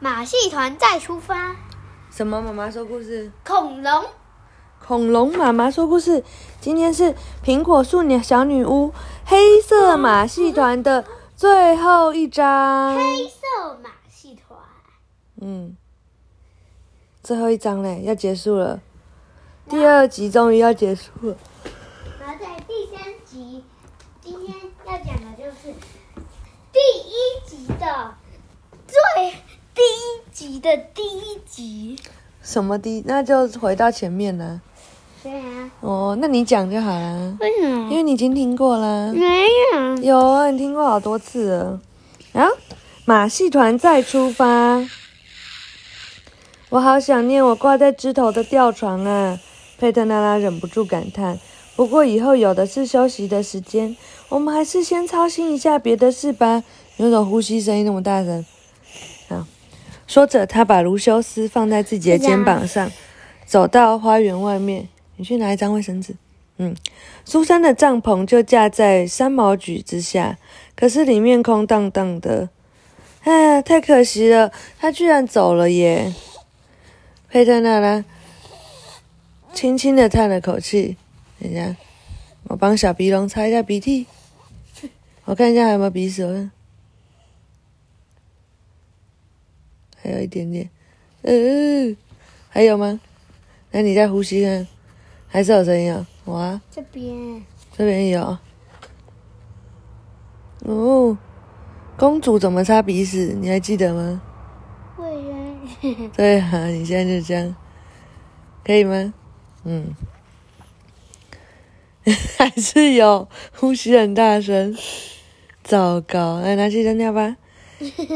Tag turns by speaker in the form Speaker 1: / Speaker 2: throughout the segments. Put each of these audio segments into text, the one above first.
Speaker 1: 马戏团再出发，
Speaker 2: 什么？妈妈说故事。
Speaker 1: 恐龙，
Speaker 2: 恐龙妈妈说故事。今天是苹果树鸟小女巫黑色马戏团的最后一章。
Speaker 1: 黑色马戏团，
Speaker 2: 嗯，最后一章嘞，要结束了。第二集终于要结束了。
Speaker 1: 然后在第三集，今天要讲的就是第一集的最第一集的第一集。
Speaker 2: 什么第？那就回到前面了。
Speaker 1: 对啊，
Speaker 2: 哦，那你讲就好啦，
Speaker 1: 为什么
Speaker 2: 因为你已经听过啦。
Speaker 1: 没有？
Speaker 2: 有啊，你听过好多次了。啊，马戏团再出发。我好想念我挂在枝头的吊床啊！佩特娜拉忍不住感叹。不过以后有的是休息的时间，我们还是先操心一下别的事吧。有种呼吸声音那么大声。好，说着，他把卢修斯放在自己的肩膀上，走到花园外面。你去拿一张卫生纸。嗯，苏珊的帐篷就架在三毛榉之下，可是里面空荡荡的。哎呀，太可惜了，他居然走了耶！佩特娜拉轻轻的叹了口气。等一下，我帮小鼻龙擦一下鼻涕。我看一下还有没有鼻屎。还有一点点。呃，还有吗？那你再呼吸看，还是有声音啊？哇，
Speaker 1: 这边
Speaker 2: 这边有。哦，公主怎么擦鼻屎？你还记得吗？对啊，你现在就这样，可以吗？嗯，还是有，呼吸很大声，糟糕，来拿去扔掉吧。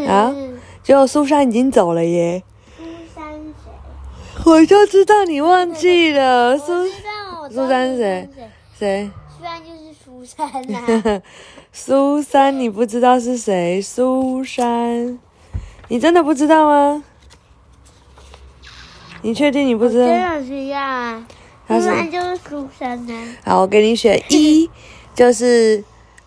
Speaker 2: 好，结果苏珊已经走了耶，
Speaker 1: 苏珊谁？
Speaker 2: 我就知道你忘记了，苏
Speaker 1: 我知道，我知道
Speaker 2: 苏珊是谁
Speaker 1: 谁？苏珊就是苏珊呐、
Speaker 2: 苏珊，你不知道是谁？苏珊，你真的不知道吗？你确定你不知道？
Speaker 1: 真的是要啊，苏珊就是苏珊呐、
Speaker 2: 好，我给你选 一，就是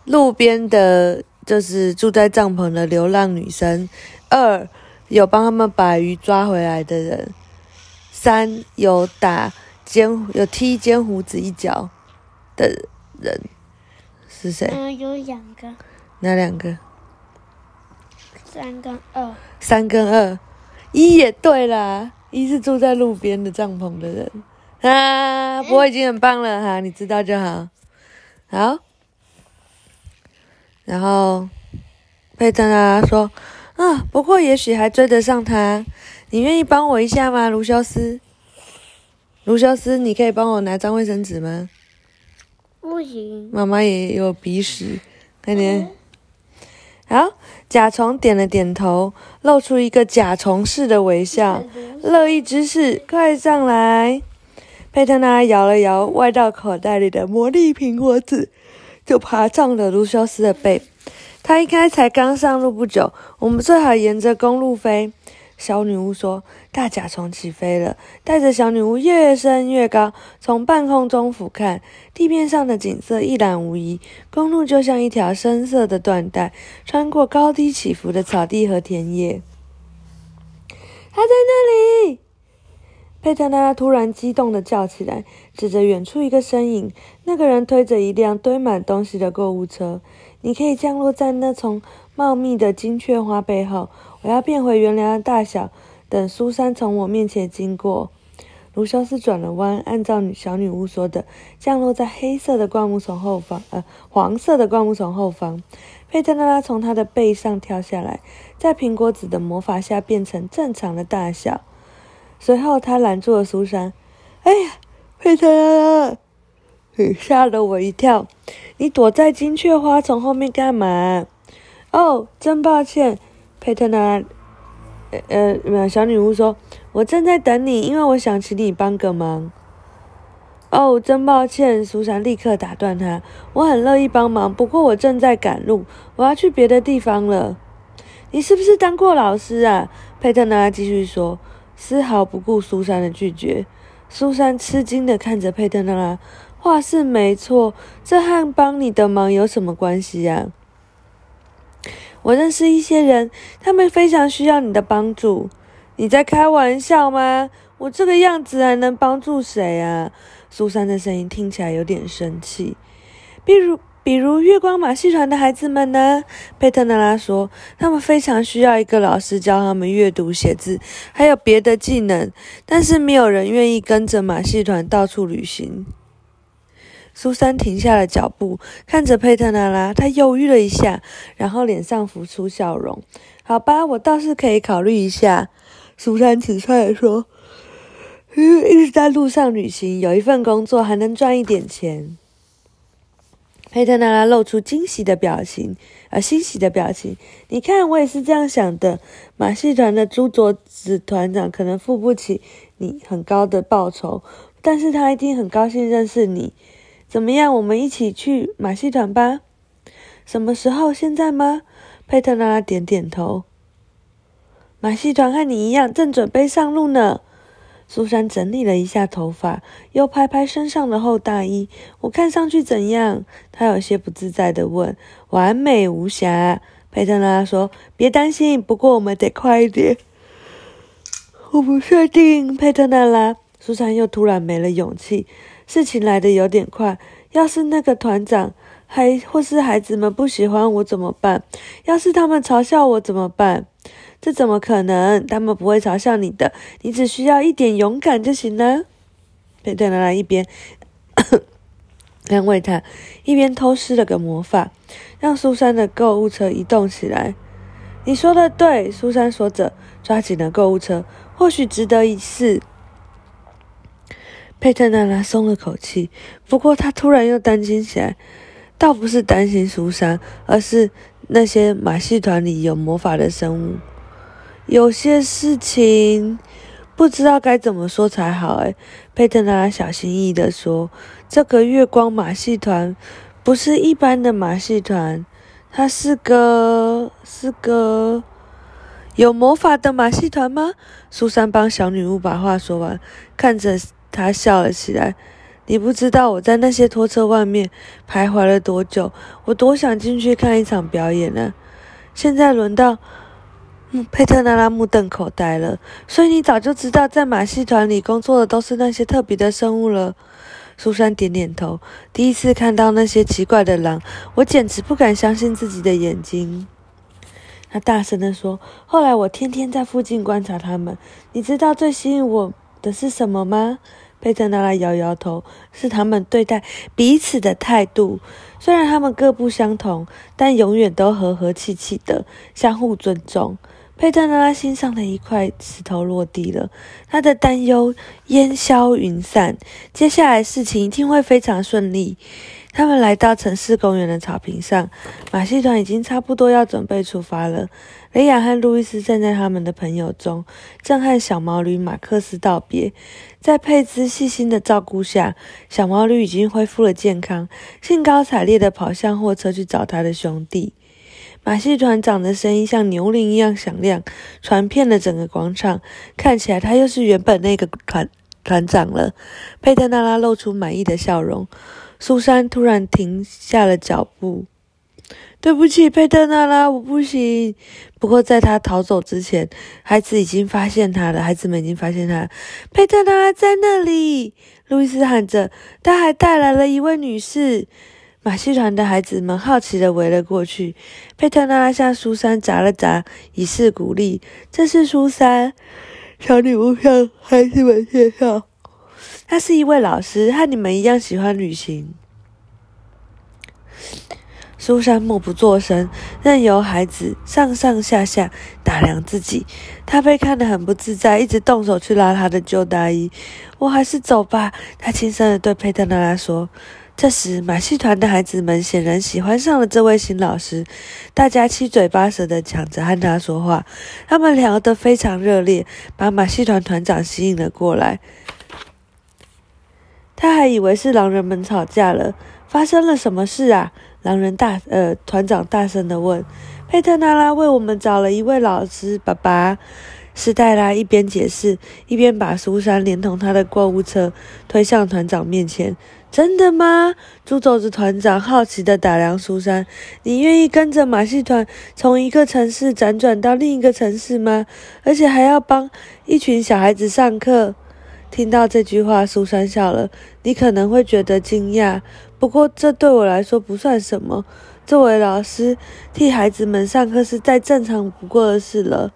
Speaker 2: 路边的，就是住在帐篷的流浪女生；二，有帮他们把鱼抓回来的人；三，有打尖有踢尖胡子一脚的人，是谁？
Speaker 1: 嗯，有两个，
Speaker 2: 哪两个？
Speaker 1: 三跟二。
Speaker 2: 三跟二，一也对啦，一是住在路边的帐篷的人啊，不过已经很棒了哈，你知道就好。好，然后佩珍啊说啊，不过也许还追得上他，你愿意帮我一下吗，卢修斯？卢修斯，你可以帮我拿张卫生纸吗？
Speaker 1: 不行，
Speaker 2: 妈妈也有鼻屎，快点。好，甲虫点了点头，露出一个甲虫似的微笑。乐意之士，快上来！佩特拉摇了摇外到口袋里的魔力苹果籽，就爬上了卢修斯的背。他应该才刚上路不久，我们最好沿着公路飞。小女巫说：“大甲虫起飞了，带着小女巫越升越高，从半空中俯瞰，地面上的景色一览无遗。公路就像一条深色的缎带，穿过高低起伏的草地和田野。他在那里！佩特拉突然激动地叫起来，指着远处一个身影。那个人推着一辆堆满东西的购物车。你可以降落在那丛茂密的金雀花背后。我要变回原来的大小，等苏珊从我面前经过。卢修斯转了弯，按照小女巫说的，降落在黑色的灌木丛后方，呃，黄色的灌木丛后方。佩特拉拉从他的背上跳下来，在苹果籽的魔法下变成正常的大小。随后，他拦住了苏珊。“哎呀，佩特拉拉！” 吓了我一跳。你躲在金雀花丛后面干嘛？哦，真抱歉。佩特娜，呃呃，小女巫说：“我正在等你，因为我想请你帮个忙。”哦，真抱歉，苏珊立刻打断他：“我很乐意帮忙，不过我正在赶路，我要去别的地方了。”你是不是当过老师啊？佩特娜继续说，丝毫不顾苏珊的拒绝。苏珊吃惊的看着佩特娜拉：“话是没错，这和帮你的忙有什么关系呀？”我认识一些人，他们非常需要你的帮助。你在开玩笑吗？我这个样子还能帮助谁啊？苏珊的声音听起来有点生气。比如，比如月光马戏团的孩子们呢？佩特娜拉说，他们非常需要一个老师教他们阅读、写字，还有别的技能，但是没有人愿意跟着马戏团到处旅行。苏珊停下了脚步，看着佩特娜拉，她犹豫了一下，然后脸上浮出笑容。好吧，我倒是可以考虑一下。苏珊起来说。一直在路上旅行，有一份工作还能赚一点钱。佩特娜拉露出惊喜的表情，呃，欣喜的表情。你看，我也是这样想的。马戏团的朱佐子团长可能付不起你很高的报酬，但是他一定很高兴认识你。怎么样，我们一起去马戏团吧？什么时候？现在吗？佩特娜拉点点头。马戏团和你一样，正准备上路呢。苏珊整理了一下头发，又拍拍身上的厚大衣。我看上去怎样？她有些不自在地问。完美无瑕，佩特拉说。别担心，不过我们得快一点。我不确定，佩特娜拉。苏珊又突然没了勇气。事情来得有点快。要是那个团长还或是孩子们不喜欢我怎么办？要是他们嘲笑我怎么办？这怎么可能？他们不会嘲笑你的，你只需要一点勇敢就行了。佩特娜拉一边 安慰他，一边偷施了个魔法，让苏珊的购物车移动起来。你说的对，苏珊说着，抓紧了购物车，或许值得一试。佩特娜拉松了口气，不过她突然又担心起来，倒不是担心苏珊，而是那些马戏团里有魔法的生物。有些事情不知道该怎么说才好。诶佩特娜拉小心翼翼地说：“这个月光马戏团不是一般的马戏团，它是个是个有魔法的马戏团吗？”苏珊帮小女巫把话说完，看着他笑了起来。你不知道我在那些拖车外面徘徊了多久，我多想进去看一场表演呢。现在轮到……佩特娜拉目瞪口呆了。所以你早就知道，在马戏团里工作的都是那些特别的生物了。苏珊点点头。第一次看到那些奇怪的狼，我简直不敢相信自己的眼睛。他大声地说：“后来我天天在附近观察他们。你知道最吸引我的是什么吗？”贝特娜拉摇摇头：“是他们对待彼此的态度。虽然他们各不相同，但永远都和和气气的，相互尊重。”佩特拉心上的一块石头落地了，他的担忧烟消云散。接下来事情一定会非常顺利。他们来到城市公园的草坪上，马戏团已经差不多要准备出发了。雷亚和路易斯站在他们的朋友中，正和小毛驴马克思道别。在佩兹细心的照顾下，小毛驴已经恢复了健康，兴高采烈地跑向货车去找他的兄弟。马戏团长的声音像牛铃一样响亮，传遍了整个广场。看起来他又是原本那个团团长了。佩特娜拉露出满意的笑容。苏珊突然停下了脚步。对不起，佩特娜拉，我不行。不过在他逃走之前，孩子已经发现他了。孩子们已经发现他。佩特娜拉在那里，路易斯喊着。他还带来了一位女士。马戏团的孩子们好奇地围了过去。佩特娜拉向苏珊眨了眨，以示鼓励。这是苏珊，小女巫向孩子们介绍。她是一位老师，和你们一样喜欢旅行。苏珊默不作声，任由孩子上上下下打量自己。她被看得很不自在，一直动手去拉她的旧大衣。我还是走吧，她轻声地对佩特娜拉说。这时，马戏团的孩子们显然喜欢上了这位新老师，大家七嘴八舌的抢着和他说话。他们聊得非常热烈，把马戏团团长吸引了过来。他还以为是狼人们吵架了，发生了什么事啊？狼人大呃团长大声的问。佩特娜拉为我们找了一位老师，爸爸。斯黛拉一边解释，一边把苏珊连同他的购物车推向团长面前。真的吗？猪肘子团长好奇地打量苏珊。你愿意跟着马戏团从一个城市辗转到另一个城市吗？而且还要帮一群小孩子上课？听到这句话，苏珊笑了。你可能会觉得惊讶，不过这对我来说不算什么。作为老师，替孩子们上课是再正常不过的事了。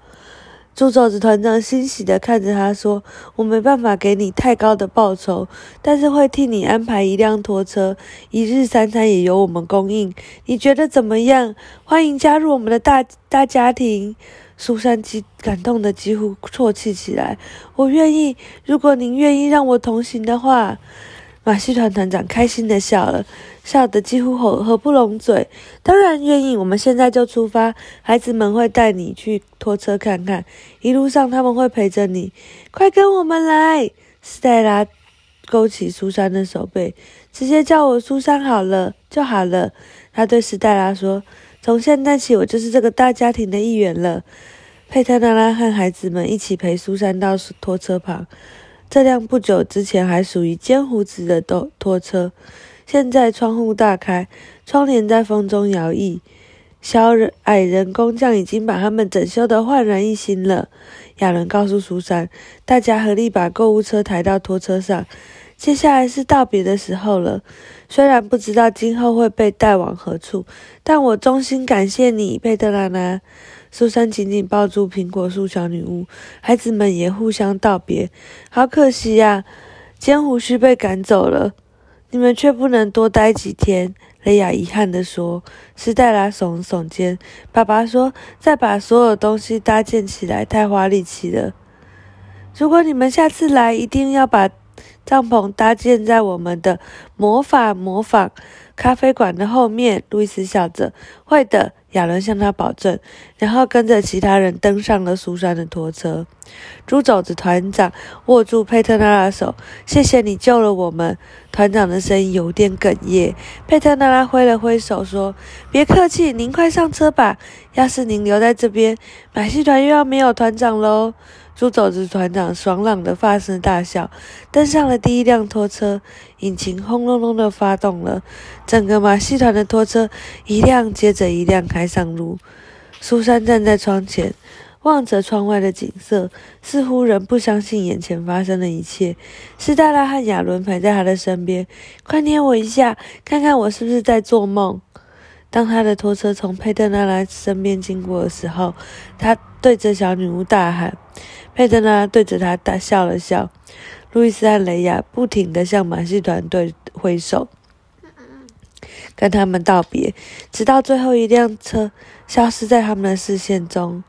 Speaker 2: 猪肘子团长欣喜地看着他说：“我没办法给你太高的报酬，但是会替你安排一辆拖车，一日三餐也由我们供应。你觉得怎么样？欢迎加入我们的大大家庭。”苏珊激感动的几乎啜泣起来。“我愿意，如果您愿意让我同行的话。”马戏团团长开心的笑了。笑得几乎合合不拢嘴，当然愿意。我们现在就出发，孩子们会带你去拖车看看，一路上他们会陪着你。快跟我们来！斯黛拉勾起苏珊的手背，直接叫我苏珊好了就好了。他对斯黛拉说：“从现在起，我就是这个大家庭的一员了。”佩特拉拉和孩子们一起陪苏珊到拖车旁，这辆不久之前还属于尖胡子的拖拖车。现在窗户大开，窗帘在风中摇曳。小矮人工匠已经把他们整修得焕然一新了。亚伦告诉苏珊，大家合力把购物车抬到拖车上。接下来是道别的时候了。虽然不知道今后会被带往何处，但我衷心感谢你，佩特拉娜。苏珊紧紧抱住苹果树小女巫，孩子们也互相道别。好可惜呀，尖胡须被赶走了。你们却不能多待几天，雷亚遗憾地说。斯黛拉耸耸肩，爸爸说：“再把所有东西搭建起来太花力气了。如果你们下次来，一定要把帐篷搭建在我们的魔法模仿咖啡馆的后面。”路易斯笑着：“会的。”亚伦向他保证，然后跟着其他人登上了苏珊的拖车。猪肘子团长握住佩特拉的手：“谢谢你救了我们。”团长的声音有点哽咽。佩特拉挥了挥手说：“别客气，您快上车吧。要是您留在这边，马戏团又要没有团长喽。”猪肘子团长爽朗的发声大笑，登上了第一辆拖车，引擎轰隆隆的发动了，整个马戏团的拖车一辆接着一辆开上路。苏珊站在窗前，望着窗外的景色，似乎仍不相信眼前发生的一切。斯黛拉和亚伦陪在他的身边，快捏我一下，看看我是不是在做梦。当他的拖车从佩特拉拉身边经过的时候，他对着小女巫大喊。佩特纳对着他大笑了笑。路易斯和雷亚不停地向马戏团队挥手，跟他们道别，直到最后一辆车消失在他们的视线中。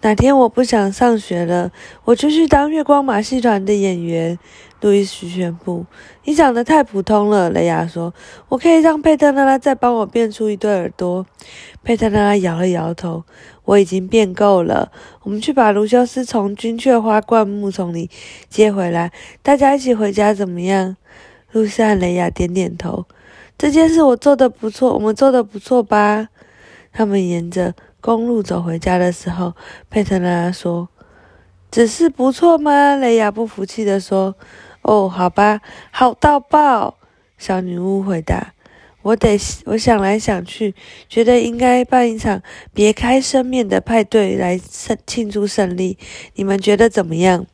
Speaker 2: 哪天我不想上学了，我就去当月光马戏团的演员。路易斯宣布：“你长得太普通了。”雷亚说：“我可以让佩特拉拉再帮我变出一对耳朵。”佩特拉拉摇了摇头：“我已经变够了。我们去把卢修斯从军雀花灌木丛里接回来，大家一起回家怎么样？”路易斯和雷亚点点头：“这件事我做的不错，我们做的不错吧？”他们沿着。公路走回家的时候，佩特拉说：“只是不错吗？”雷亚不服气地说：“哦，好吧，好到爆。”小女巫回答：“我得，我想来想去，觉得应该办一场别开生面的派对来胜庆祝胜利。你们觉得怎么样？”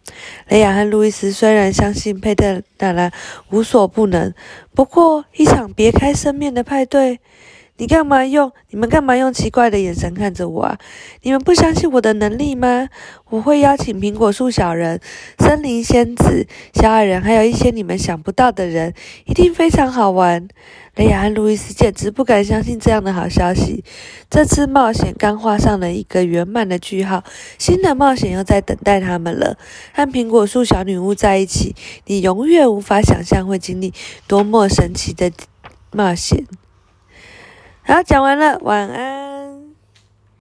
Speaker 2: 雷亚和路易斯虽然相信佩特拉无所不能，不过一场别开生面的派对。你干嘛用？你们干嘛用奇怪的眼神看着我啊？你们不相信我的能力吗？我会邀请苹果树小人、森林仙子、小矮人，还有一些你们想不到的人，一定非常好玩。雷亚和路易斯简直不敢相信这样的好消息。这次冒险刚画上了一个圆满的句号，新的冒险又在等待他们了。和苹果树小女巫在一起，你永远无法想象会经历多么神奇的冒险。好，讲完了，晚安。